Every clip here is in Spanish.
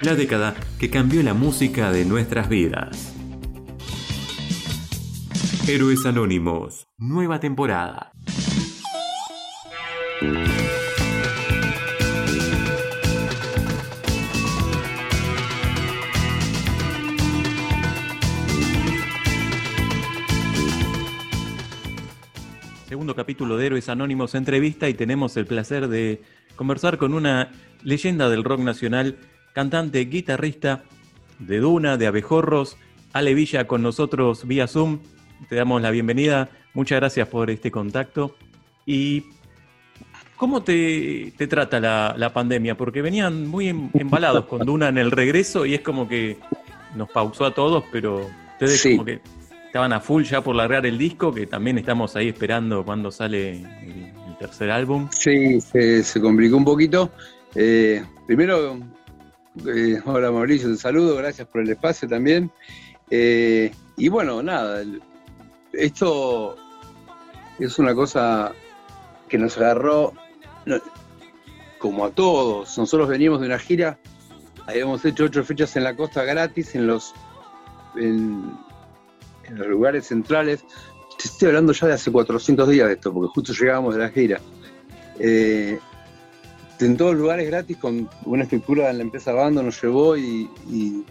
la década que cambió la música de nuestras vidas. Héroes Anónimos, nueva temporada. Segundo capítulo de Héroes Anónimos entrevista y tenemos el placer de conversar con una leyenda del rock nacional, cantante, guitarrista de Duna, de Abejorros, Ale Villa con nosotros vía Zoom. Te damos la bienvenida. Muchas gracias por este contacto. ¿Y cómo te, trata la, pandemia? Porque venían muy em, embalados con Duna en el regreso y es como que nos pausó a todos, pero ustedes como que estaban a full ya por largar el disco, que también estamos ahí esperando cuando sale el, tercer álbum. Sí, se, complicó un poquito. Eh, primero, eh, hola Mauricio, un saludo, gracias por el espacio también. Eh, y bueno, nada, esto es una cosa que nos agarró como a todos. Nosotros veníamos de una gira, habíamos hecho ocho fechas en la costa gratis, en los, lugares centrales. estoy hablando ya de hace 400 días de esto, porque justo llegábamos de la gira. Eh, en todos los lugares gratis, con una estructura de la empresa Bando nos llevó y, y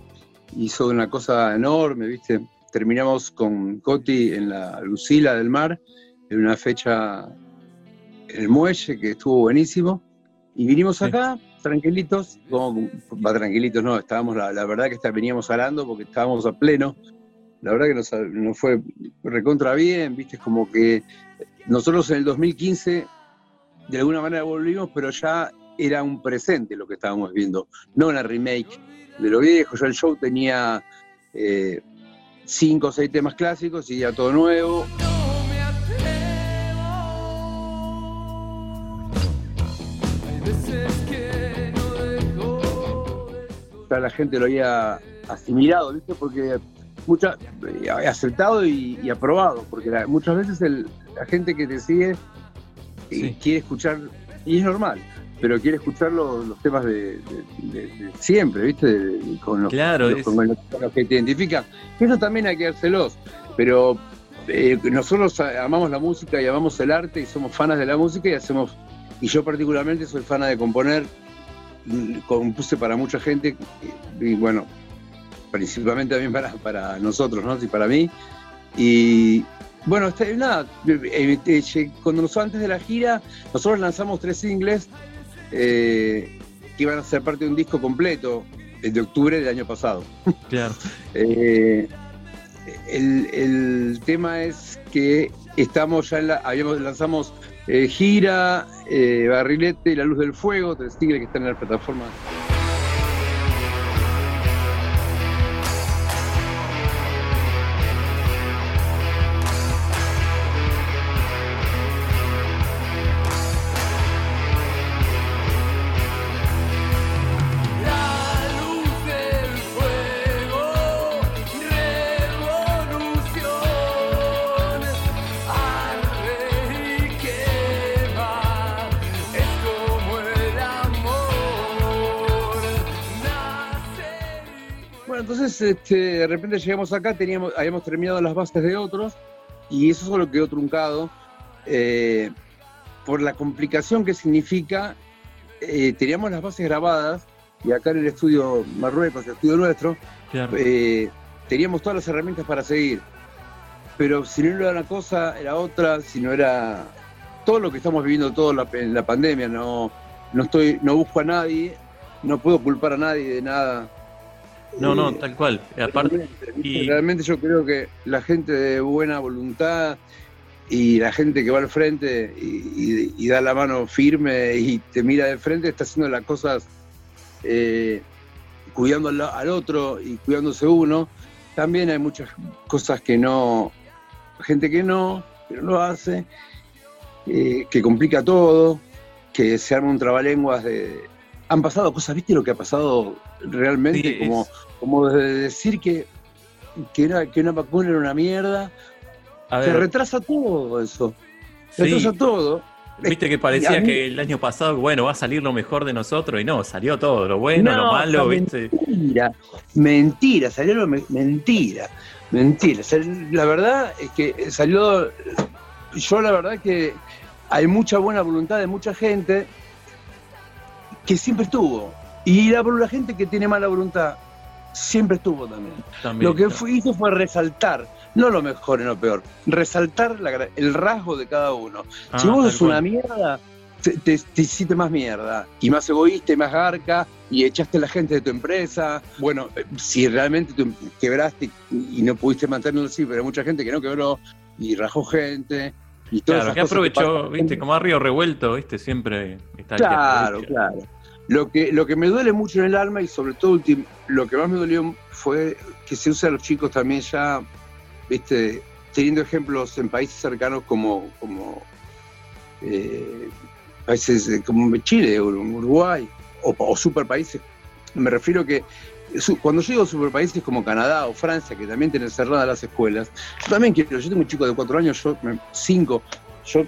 hizo una cosa enorme, ¿viste? terminamos con Coti en la Lucila del Mar, en una fecha en el muelle que estuvo buenísimo. Y vinimos acá, tranquilitos, como, va tranquilitos, no, estábamos, la, verdad que veníamos hablando porque estábamos a pleno. La verdad que nos, nos fue recontra bien, viste, como que nosotros en el 2015 de alguna manera volvimos, pero ya era un presente lo que estábamos viendo, no una remake de lo viejo. Ya el show tenía eh, cinco o seis temas clásicos y ya todo nuevo. La gente lo había asimilado, ¿viste? Porque mucha, eh, aceptado y, aprobado, porque muchas veces la gente que te eh, quiere escuchar, y es normal, pero quiere escuchar los, temas de, siempre, ¿viste? con, los, claro, con, los, que te identifican. Eso también hay que dárselos, pero eh, nosotros amamos la música y amamos el arte y somos fanas de la música y hacemos, y yo particularmente soy fana de componer, compuse para mucha gente y, bueno, principalmente también para, para nosotros, ¿no? Y para mí. Y, bueno, este, nada, eh, eh, cuando nosotros antes de la gira, nosotros lanzamos tres singles eh, que iban a ser parte de un disco completo de octubre del año pasado. Claro. Eh, el, tema es que estamos ya en la, habíamos, lanzamos eh, Gira, Barrilete y La Luz del Fuego, tres singles que están en la plataforma. Este, de repente llegamos acá, teníamos, habíamos terminado las bases de otros y eso solo quedó truncado eh, por la complicación que significa. Eh, teníamos las bases grabadas y acá en el estudio Marruecos, el estudio nuestro, eh, teníamos todas las herramientas para seguir. Pero si no era una cosa, era otra, si no era todo lo que estamos viviendo todo la, en la pandemia, no, no estoy, no busco a nadie, no puedo culpar a nadie de nada no, no, tal cual. Aparte, Realmente yo creo que la gente de buena voluntad y la gente que va al frente y, da la mano firme y te mira de frente está haciendo las cosas eh, cuidando al, otro y cuidándose uno. También hay muchas cosas que no, gente que no, pero lo hace, eh, que complica todo, que se arma un trabalenguas de... Han pasado cosas, ¿viste lo que ha pasado realmente? como como de decir que, que, una vacuna era una mierda. Se retrasa todo eso. Se retrasa todo. Viste que parecía que el año pasado, bueno, va a salir lo mejor de nosotros y no, salió todo, lo bueno, lo malo, ¿viste? Mentira, mentira, salió lo mentira, mentira. La verdad es que salió, yo la verdad que hay mucha buena voluntad de mucha gente que siempre estuvo. Y la, la gente que tiene mala voluntad siempre estuvo también. lo que hizo fue resaltar, no lo mejor y lo peor, resaltar el rasgo de cada uno. si ah, vos sos una mierda, te, hiciste más mierda, y más egoísta, y más garca, y echaste a la gente de tu empresa. Bueno, eh, si realmente te quebraste y no pudiste mantenerlo así, pero hay mucha gente que no quebró y rajó gente. Y claro, que aprovechó, viste, como a río revuelto, viste, siempre está Claro, claro. Lo que, lo que me duele mucho en el alma y sobre todo lo que más me dolió fue que se usa a los chicos también ya, viste, teniendo ejemplos en países cercanos como, como eh, países como Chile, Uruguay o, o superpaíses. Me refiero que cuando yo digo superpaíses como Canadá o Francia, que también tienen cerradas las escuelas, yo también quiero, yo tengo un chico de cuatro años, yo cinco, yo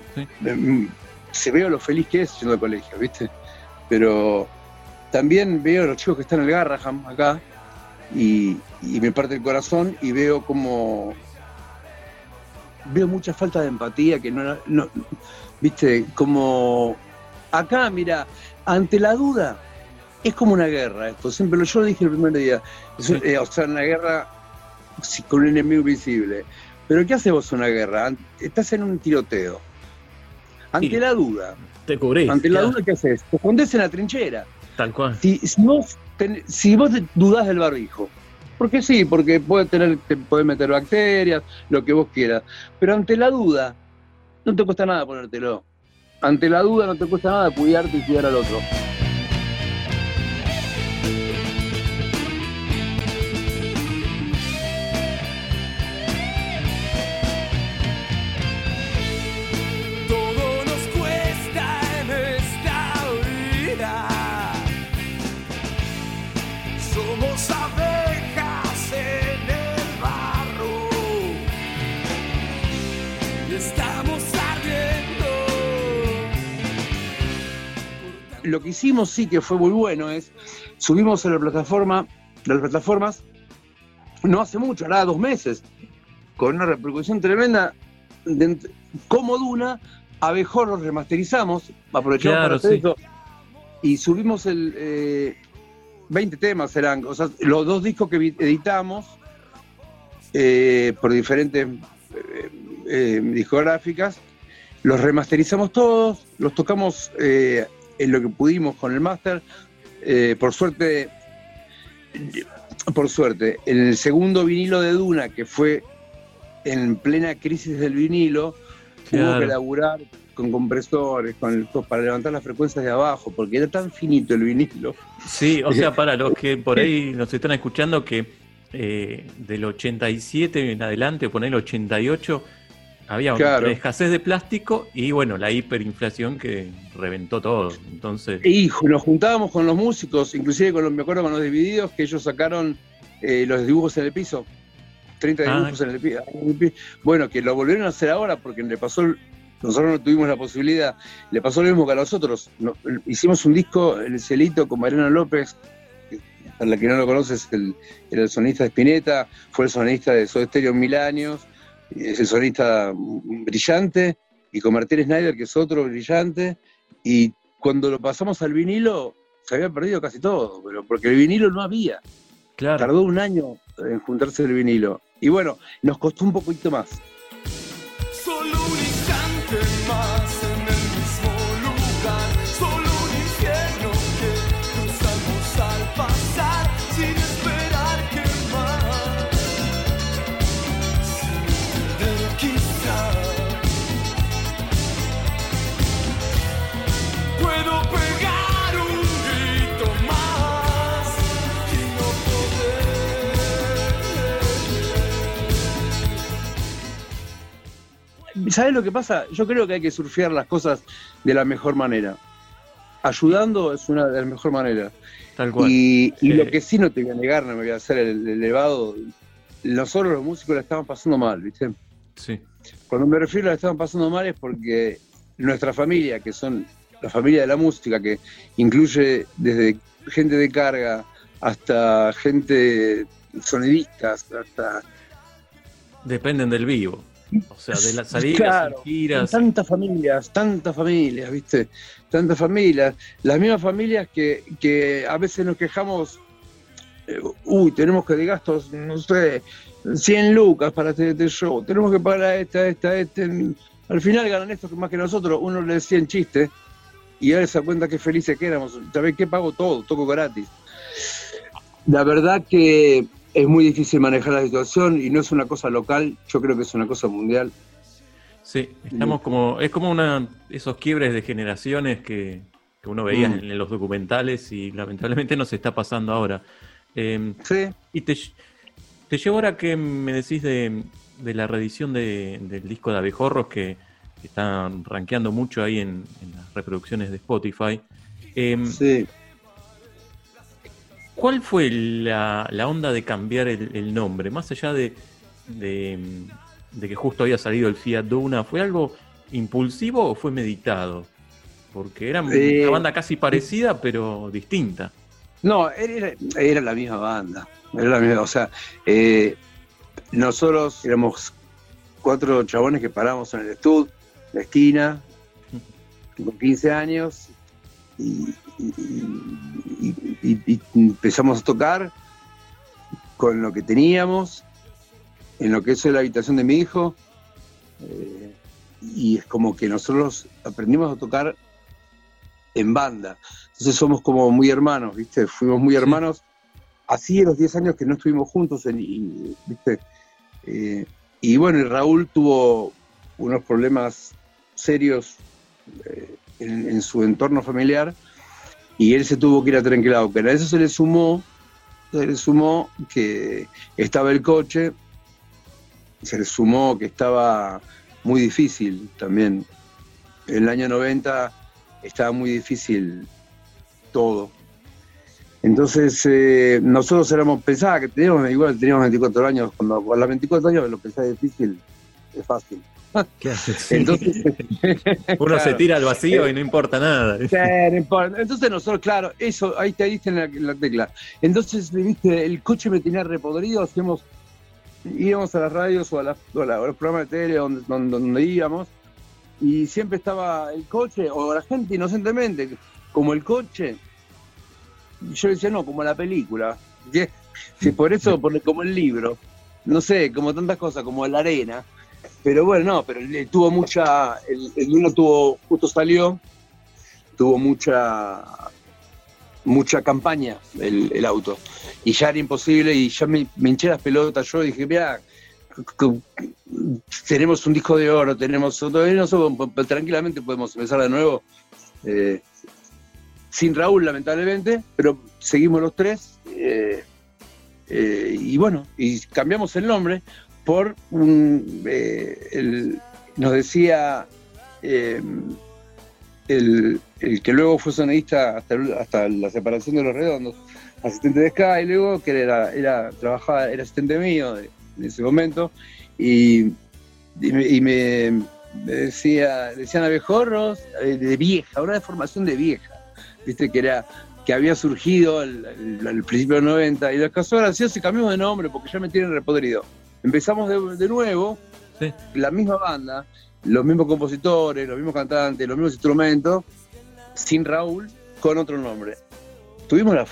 se veo lo feliz que es yendo de colegio, ¿viste? Pero también veo a los chicos que están en el Garraham acá y, me parte el corazón y veo como veo mucha falta de empatía que no, viste como acá mira ante la duda es como una guerra esto. Siempre lo yo lo dije el primer día eh, o sea una guerra con un enemigo visible pero qué hace vos una guerra estás en un tiroteo. Ante la duda ante la duda, ¿qué haces? Te escondes en la trinchera. Tal cual. Si, vos, si vos dudás del barbijo, porque sí, porque puede tener, te puede meter bacterias, lo que vos quieras. Pero ante la duda, no te cuesta nada ponértelo. Ante la duda no te cuesta nada cuidarte y cuidar al otro. Lo que hicimos sí que fue muy bueno es, subimos a la plataforma, las plataformas, no hace mucho, ahora dos meses, con una repercusión tremenda, como Duna, Abejorros remasterizamos, aprovechamos para hacer eso, y subimos el 20 eh, temas serán, o sea, los dos discos que editamos eh, por diferentes eh, discográficas, los remasterizamos todos, los tocamos en lo que pudimos con el máster. Eh, por suerte, por suerte, en el segundo vinilo de Duna, que fue en plena crisis del vinilo, hubo que laburar con compresores, con para levantar las frecuencias de abajo, porque era tan finito el vinilo. Sí, o sea, para los que por ahí nos están escuchando, que eh, del 87 en adelante, o poner el 88, había una escasez de plástico y bueno, la hiperinflación que reventó todo. Entonces. Hijo, nos juntábamos con los músicos, inclusive con los, me acuerdo con los divididos, que ellos sacaron eh, los dibujos en el piso. 30 ah. dibujos en, el piso. Bueno, que lo volvieron a hacer ahora porque le pasó, nosotros no tuvimos la posibilidad, le pasó lo mismo que a nosotros. hicimos un disco en el Cielito con Mariano López, para la que no lo conoces, el, era el sonista de Spinetta, fue el sonista de Soda Stereo en mil años es el sonista brillante, y con Martín Snyder, que es otro brillante, y cuando lo pasamos al vinilo, se había perdido casi todo, pero porque el vinilo no había. Tardó un año en juntarse el vinilo. Y bueno, nos costó un poquito más. ¿Sabes lo que pasa? Yo creo que hay que surfear las cosas de la mejor manera. Ayudando es una de las mejores maneras. Tal cual. Y, lo que sí no te voy a negar, no me voy a hacer el, elevado. Nosotros los músicos la estaban pasando mal, ¿viste? Sí. Cuando me refiero a la estaban pasando mal es porque nuestra familia, que son la familia de la música, que incluye desde gente de carga hasta gente sonidistas, hasta... Dependen del vivo. O sea, de las salidas, giras. Tantas familias, tantas familias, ¿viste? Tantas familias. Las mismas familias que, que a veces nos quejamos, eh, uy, tenemos que de gastos, no sé, 100 lucas para este, este, show, tenemos que pagar a esta, esta, este. Al final ganan estos más que nosotros, uno le decía en chiste, y ahora se da cuenta qué felices que éramos. ¿Sabés qué? Pago todo, toco gratis. La verdad que es muy difícil manejar la situación y no es una cosa local, yo creo que es una cosa mundial. Sí, estamos como, es como una, esos quiebres de generaciones que, uno veía mm. en, los documentales y lamentablemente no se está pasando ahora. Em, sí. Y te, te llevo ahora que me decís de, la reedición del disco de Abejorros que, está rankeando mucho ahí en, las reproducciones de Spotify. Em, sí. ¿Cuál fue la, onda de cambiar el, nombre? Más allá de, que justo había salido el Fiat Duna, ¿fue algo impulsivo o fue meditado? Porque era eh, una banda casi parecida, pero distinta. No, era, la misma banda. Era la misma, o sea, eh, nosotros éramos cuatro chabones que paramos en el estudio, la esquina, con 15 años, y, y, empezamos a tocar con lo que teníamos, en lo que es la habitación de mi hijo, eh, y es como que nosotros aprendimos a tocar en banda. Entonces somos como muy hermanos, ¿viste? Fuimos muy hermanos. Así en los 10 años que no estuvimos juntos, ¿viste? Eh, y bueno, y Raúl tuvo unos problemas serios eh, en, su entorno familiar y él se tuvo que ir a Trenquilado. Pero a eso se le sumó, se le sumó que estaba el coche, se le sumó que estaba muy difícil también. En el año 90 estaba muy difícil todo. Entonces, eh, nosotros éramos, pensaba que teníamos, igual teníamos 24 años, cuando a los 24 años lo pensaba difícil, es fácil. Entonces, Uno se tira al vacío y no importa nada. Entonces nosotros, claro, eso, ahí te diste en la, tecla. Entonces, viste, el coche me tenía repodrido, hacíamos, íbamos a las radios o a, los programas de tele donde, donde, íbamos, y siempre estaba el coche, o la gente inocentemente, como el coche. Yo decía, no, como la película. Sí, por eso, como el libro. No sé, como tantas cosas, como la arena. Pero bueno, no, pero tuvo mucha, el, el tuvo, justo salió, tuvo mucha, mucha campaña el, auto. Y ya era imposible y ya me, hinché las pelotas. Yo dije, mira, tenemos un disco de oro, tenemos otro, no, tranquilamente podemos empezar de nuevo. Eh, sin Raúl, lamentablemente, pero seguimos los tres. Eh, eh, y bueno, y cambiamos el nombre por un, eh, nos decía eh, el, que luego fue sonidista hasta, hasta, la separación de los redondos, asistente de Sky, luego que era, era trabajaba, era asistente mío en ese momento, y, y, me, decía, decían abejorros eh, de vieja, una deformación de vieja, viste que era que había surgido al, principio de los 90, y los casos graciosos se cambiamos de nombre porque ya me tienen repodrido. Empezamos de, nuevo, la misma banda, los mismos compositores, los mismos cantantes, los mismos instrumentos, sin Raúl, con otro nombre. Tuvimos la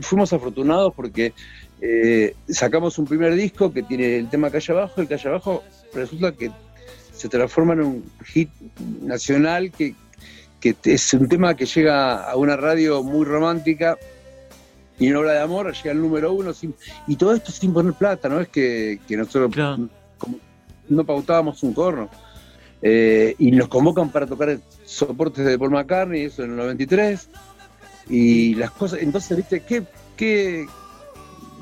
fuimos afortunados porque eh, sacamos un primer disco que tiene el tema Calle Abajo, el Calle Abajo resulta que se transforma en un hit nacional que, que es un tema que llega a una radio muy romántica y en obra de amor llega el número uno y todo esto sin poner plata, no es que, nosotros no pautábamos un corno. Eh, y nos convocan para tocar soportes de Paul McCartney, eso en el 93. Y las cosas, entonces, viste, qué, qué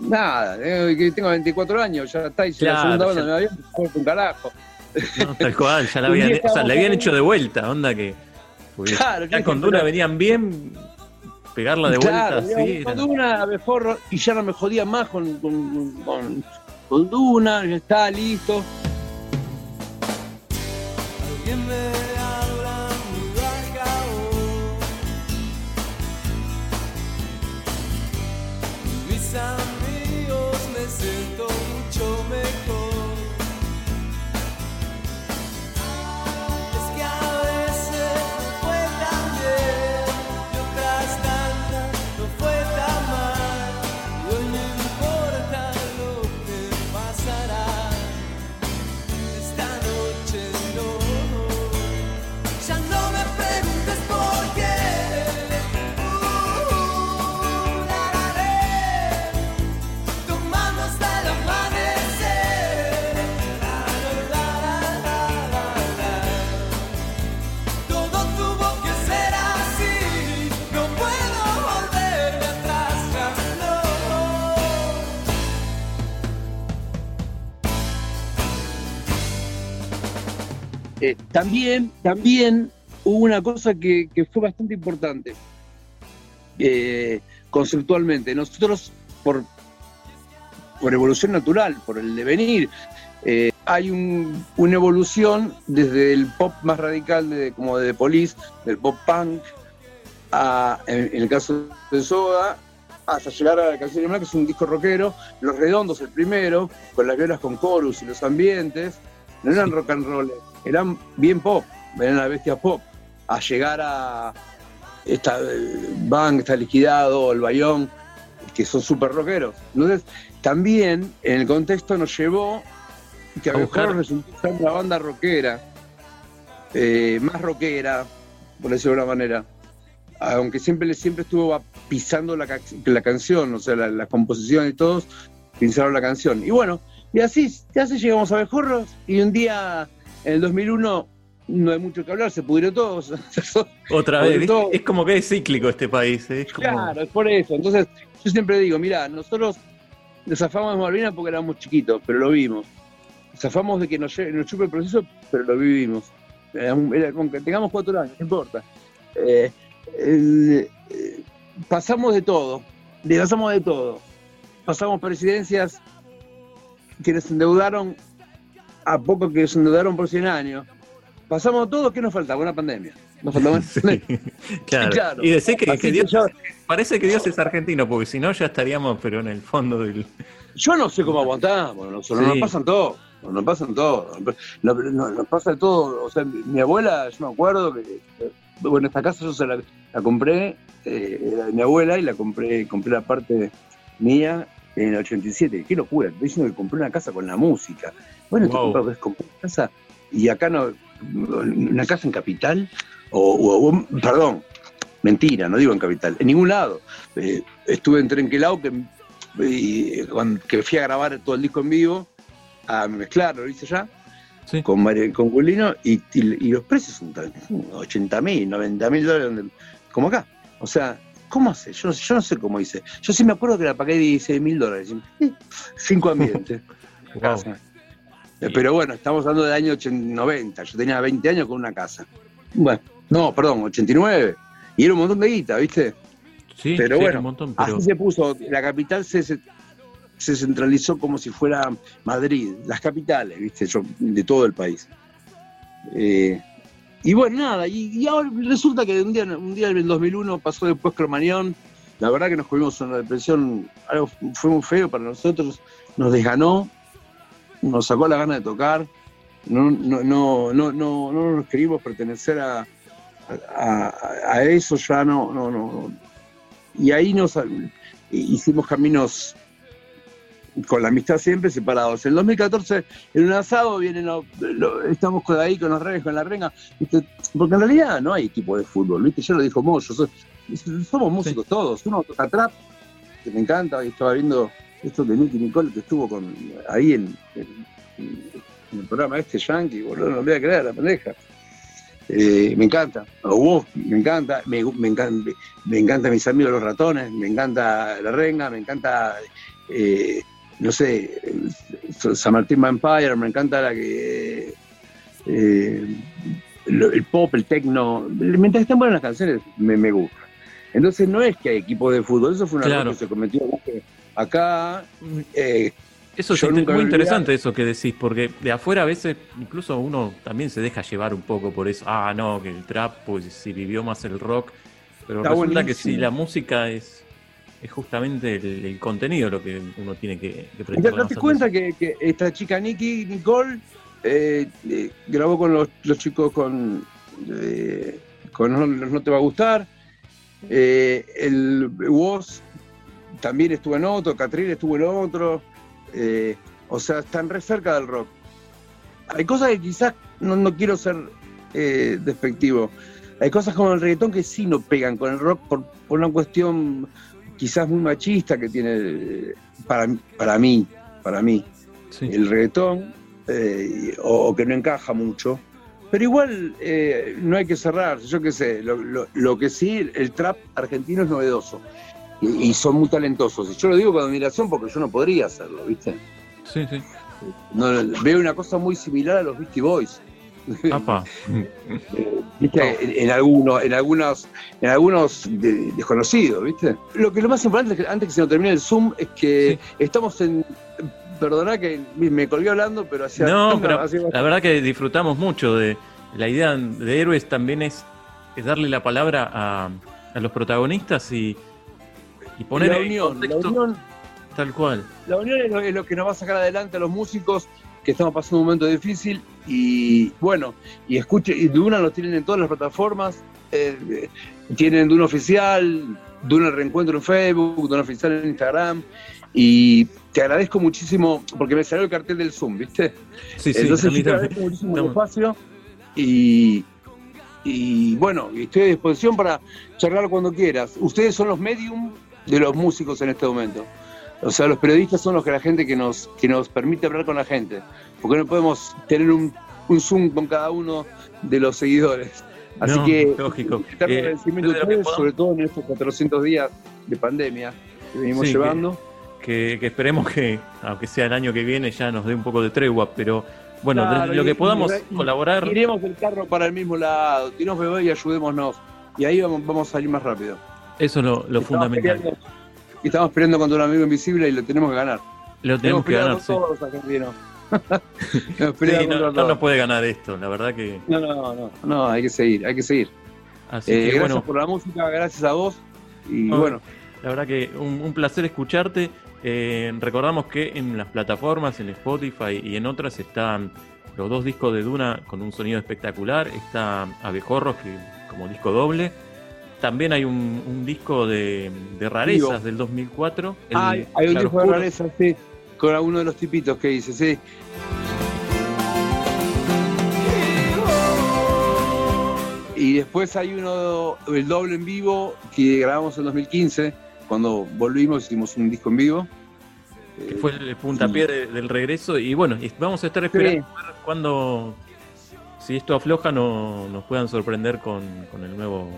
nada, eh, que tengo 24 años, ya está, y si la segunda banda me va bien, un carajo. No, tal cual, ya la habían, o sea, le habían hecho de vuelta, onda que. Claro, ya con Duna venían bien, pegarla de vuelta así. Con Duna, mejor, y ya no me jodía más con, con, con, Duna, ya está listo. Alguien me Eh, también, también hubo una cosa que, fue bastante importante eh, conceptualmente. Nosotros, por, por evolución natural, por el devenir, eh, hay una evolución desde el pop más radical, de, como de The Police, del pop punk, en, el caso de Soda, hasta llegar a la canción de que es un disco rockero, Los Redondos el primero, con las violas con chorus y los ambientes, no eran rock and roll, eran bien pop, eran la bestia pop, a llegar a esta Bang, está liquidado, el Bayón, que son súper rockeros. Entonces, también en el contexto nos llevó que a, mejor resultó ser una banda rockera, eh, más rockera, por decirlo de alguna manera. Aunque siempre, siempre estuvo pisando la, canción, o sea, la, composición y todos pisaron la canción. Y bueno, y así, ya así llegamos a Bejorros y un día en el 2001 no hay mucho que hablar, se pudrió todo. Otra vez, es como que es cíclico este país. ¿eh? Claro, es por eso. Entonces, yo siempre digo, mira, nosotros nos zafamos de Malvinas porque éramos chiquitos, pero lo vimos. Zafamos de que nos, nos chupe el proceso, pero lo vivimos. aunque tengamos cuatro años, no importa. Eh, eh, pasamos de todo, pasamos de todo. Pasamos presidencias que nos endeudaron a poco que se endeudaron por 100 años. Pasamos todo, ¿qué nos faltaba? Una pandemia. Nos faltaba claro. Y decir que, Dios, parece que Dios es argentino, porque si no ya estaríamos, pero en el fondo del. Yo no sé cómo aguantamos, nosotros nos pasan todo, nos pasan todo, nos, pasa todo. O sea, mi abuela, yo me acuerdo que, bueno, esta casa yo se la, compré, eh, era de mi abuela y la compré, compré la parte mía en el 87. Qué locura, estoy diciendo que compré una casa con la música. Bueno, wow. te compré una casa y acá no, una casa en capital, o, perdón, mentira, no digo en capital, en ningún lado. Eh, estuve en Trenquelao, que, que fui a grabar todo el disco en vivo, a mezclar, lo hice ya. Con, María, con Gulino y, los precios son 80 mil, 90 mil dólares, como acá. O sea, ¿Cómo hace? Yo, yo no sé cómo hice. Yo sí me acuerdo que la pagué 16 mil dólares. Cinco ambientes. Pero bueno, estamos hablando del año 90. Yo tenía 20 años con una casa. Bueno, no, perdón, 89. Y era un montón de guita, ¿viste? Sí, pero bueno, un montón, así se puso. La capital se, se, centralizó como si fuera Madrid, las capitales, ¿viste? Yo, de todo el país. Eh, y bueno, nada, y, ahora resulta que un día, un día en el 2001 pasó después Cromañón, la verdad que nos comimos una depresión, algo fue muy feo para nosotros, nos desganó, nos sacó la gana de tocar, no, no, no, no, no, no nos queríamos pertenecer a, a, eso, ya no, no, no. Y ahí nos hicimos caminos con la amistad siempre separados. En el 2014, en un asado, vienen estamos con ahí con los reyes, con la renga, porque en realidad no hay equipo de fútbol, ¿viste? Ya lo dijo Moyo, somos músicos todos, uno toca trap, que me encanta, y estaba viendo esto de Nicky Nicole, que estuvo con ahí en, el programa este Yankee, boludo, no lo voy a creer, la pendeja. Eh, me encanta, me encanta, me, me, encanta, me encanta mis amigos los ratones, me encanta la renga, me encanta eh, no sé, San Martín Vampire, me encanta la que. Eh, el pop, el techno. Mientras estén buenas las canciones, me, me gusta. Entonces no es que hay equipos de fútbol, eso fue una cosa que se cometió acá. Eh, eso es muy interesante eso que decís, porque de afuera a veces incluso uno también se deja llevar un poco por eso. Ah, no, que el trap, pues si vivió más el rock. Pero resulta que si la música es es justamente el, contenido lo que uno tiene que, que prestar. Date cuenta que, esta chica Nikki, Nicole, eh, eh, grabó con los, chicos con, con no, Te Va a Gustar. el Woz también estuvo en otro, Catrín estuvo en otro. o sea, están re cerca del rock. Hay cosas que quizás no, quiero ser despectivo. Hay cosas como el reggaetón que sí no pegan con el rock por, por una cuestión quizás muy machista que tiene para, para mí, para mí, el reggaetón, eh, o, que no encaja mucho. Pero igual eh, no hay que cerrar, yo qué sé, lo, que sí, el trap argentino es novedoso y, son muy talentosos. Y yo lo digo con admiración porque yo no podría hacerlo, ¿viste? Sí, sí. veo una cosa muy similar a los Beastie Boys. En, algunos, en algunos, en algunos desconocidos, ¿viste? Lo que lo más importante es que antes que se nos termine el Zoom es que estamos en. Perdona que me colgué hablando, pero hacia. No, pero la verdad que disfrutamos mucho de. La idea de héroes también es, darle la palabra a, los protagonistas y, y poner la unión, la unión, tal cual. La unión es lo, es lo que nos va a sacar adelante a los músicos que estamos pasando un momento difícil y bueno, y escuche, y Duna lo tienen en todas las plataformas, eh, tienen Duna Oficial, Duna Reencuentro en Facebook, Duna Oficial en Instagram, y te agradezco muchísimo, porque me salió el cartel del Zoom, ¿viste? Sí, sí, Entonces te agradezco muchísimo el espacio y, y bueno, estoy a disposición para charlar cuando quieras. Ustedes son los medium de los músicos en este momento. O sea, los periodistas son los que la gente que nos, que nos permite hablar con la gente. Porque no podemos tener un, Zoom con cada uno de los seguidores. Así que, lógico. Eh, agradecimiento a ustedes, sobre todo en estos 400 días de pandemia que venimos llevando. Que, esperemos que, aunque sea el año que viene, ya nos dé un poco de tregua, pero bueno, lo que podamos colaborar. Tiremos el carro para el mismo lado, tiremos bebé y ayudémonos. Y ahí vamos, vamos a salir más rápido. Eso es lo, fundamental y estamos peleando contra un amigo invisible y lo tenemos que ganar. Lo tenemos que ganar, sí. todos los no, no, no, puede ganar esto, la verdad que. No, no, no, no, hay que seguir, hay que seguir. Así eh, que, gracias por la música, gracias a vos. Y bueno. La verdad que un, placer escucharte. Eh, recordamos que en las plataformas, en Spotify y en otras están los dos discos de Duna con un sonido espectacular. Está Abejorros, que como disco doble también hay un, disco de, rarezas del 2004. hay un disco de rarezas, sí, con alguno de los tipitos que dice, sí. Y después hay uno, el doble en vivo, que grabamos en 2015, cuando volvimos hicimos un disco en vivo. Que fue el puntapié del regreso. Y bueno, vamos a estar esperando cuando, si esto afloja, no, nos puedan sorprender con el nuevo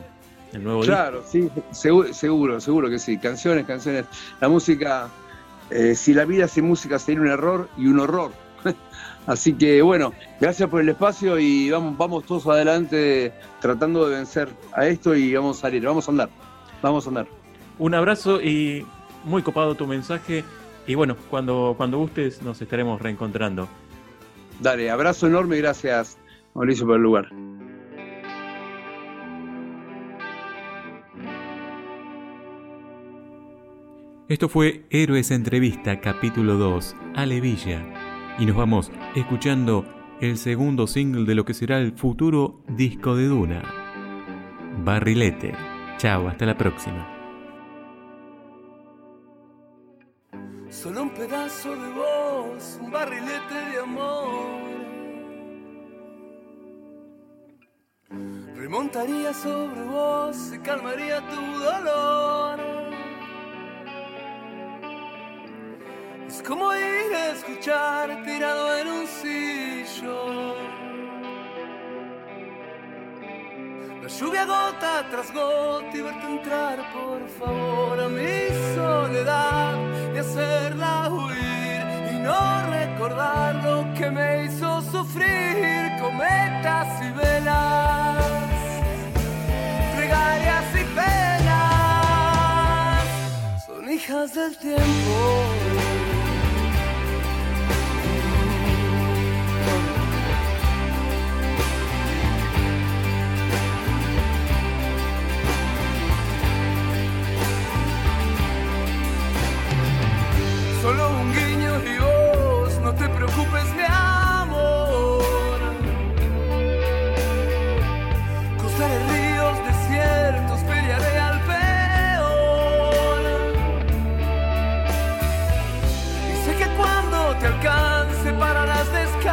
claro, sí, seguro, seguro, que sí. Canciones, canciones. La música, eh, si la vida sin música sería un error y un horror. Así que bueno, gracias por el espacio y vamos, vamos todos adelante tratando de vencer a esto y vamos a salir, vamos a andar, vamos a andar. Un abrazo y muy copado tu mensaje y bueno, cuando, cuando gustes nos estaremos reencontrando. Dale, abrazo enorme y gracias Mauricio por el lugar. Esto fue Héroes Entrevista capítulo 2, Alevilla, y nos vamos escuchando el segundo single de lo que será el futuro disco de Duna. Barrilete. Chao, hasta la próxima. Solo un pedazo de voz, un barrilete de amor. Remontaría sobre vos y calmaría tu dolor. Es como ir a escuchar tirado en un sillón. La lluvia gota tras gota y verte entrar por favor a mi soledad y hacerla huir y no recordar lo que me hizo sufrir cometas y velas, plegarias y penas son hijas del tiempo. ocupes mi amor. Cruzaré ríos, desiertos, pelearé al peor. Y sé que cuando te alcance pararás de esquiar.